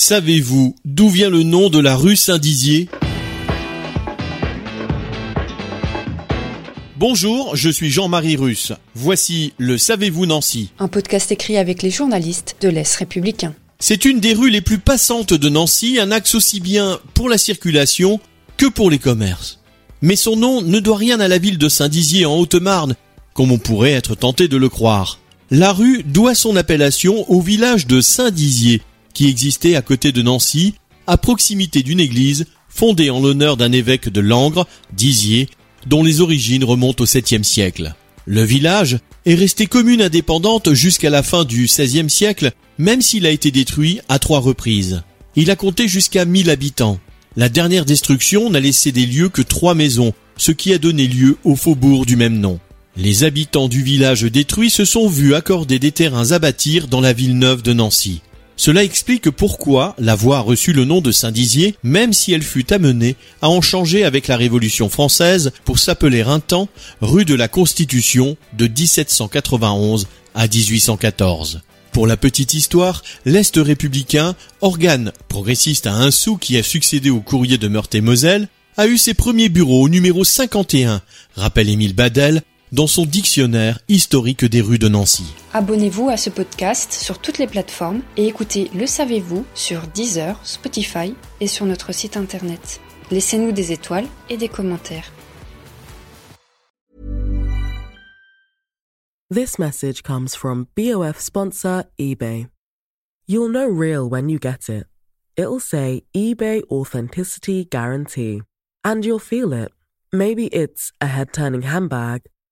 Savez-vous d'où vient le nom de la rue Saint-Dizier? Bonjour, je suis Jean-Marie Russe. Voici le Savez-vous Nancy Un podcast écrit avec les journalistes de l'Est républicain. C'est une des rues les plus passantes de Nancy, un axe aussi bien pour la circulation que pour les commerces. Mais son nom ne doit rien à la ville de Saint-Dizier en Haute-Marne, comme on pourrait être tenté de le croire. La rue doit son appellation au village de Saint-Dizier, qui existait à côté de Nancy, à proximité d'une église fondée en l'honneur d'un évêque de Langres, Dizier, dont les origines remontent au 7e siècle. Le village est resté commune indépendante jusqu'à la fin du XVIe siècle, même s'il a été détruit à trois reprises. Il a compté jusqu'à 1000 habitants. La dernière destruction n'a laissé des lieux que trois maisons, ce qui a donné lieu au faubourg du même nom. Les habitants du village détruit se sont vus accorder des terrains à bâtir dans la ville neuve de Nancy. Cela explique pourquoi la voie a reçu le nom de Saint-Dizier, même si elle fut amenée à en changer avec la Révolution française pour s'appeler un temps rue de la Constitution de 1791 à 1814. Pour la petite histoire, l'Est républicain, organe progressiste à un sou qui a succédé au courrier de Meurthe-et-Moselle, a eu ses premiers bureaux au numéro 51, rappelle Émile Badel, dans son dictionnaire historique des rues de Nancy. Abonnez-vous à ce podcast sur toutes les plateformes et écoutez Le Savez-vous sur Deezer, Spotify et sur notre site internet. Laissez-nous des étoiles et des commentaires. This message comes from BOF sponsor eBay. You'll know real when you get it. It'll say eBay Authenticity Guarantee. And you'll feel it. Maybe it's a head turning handbag,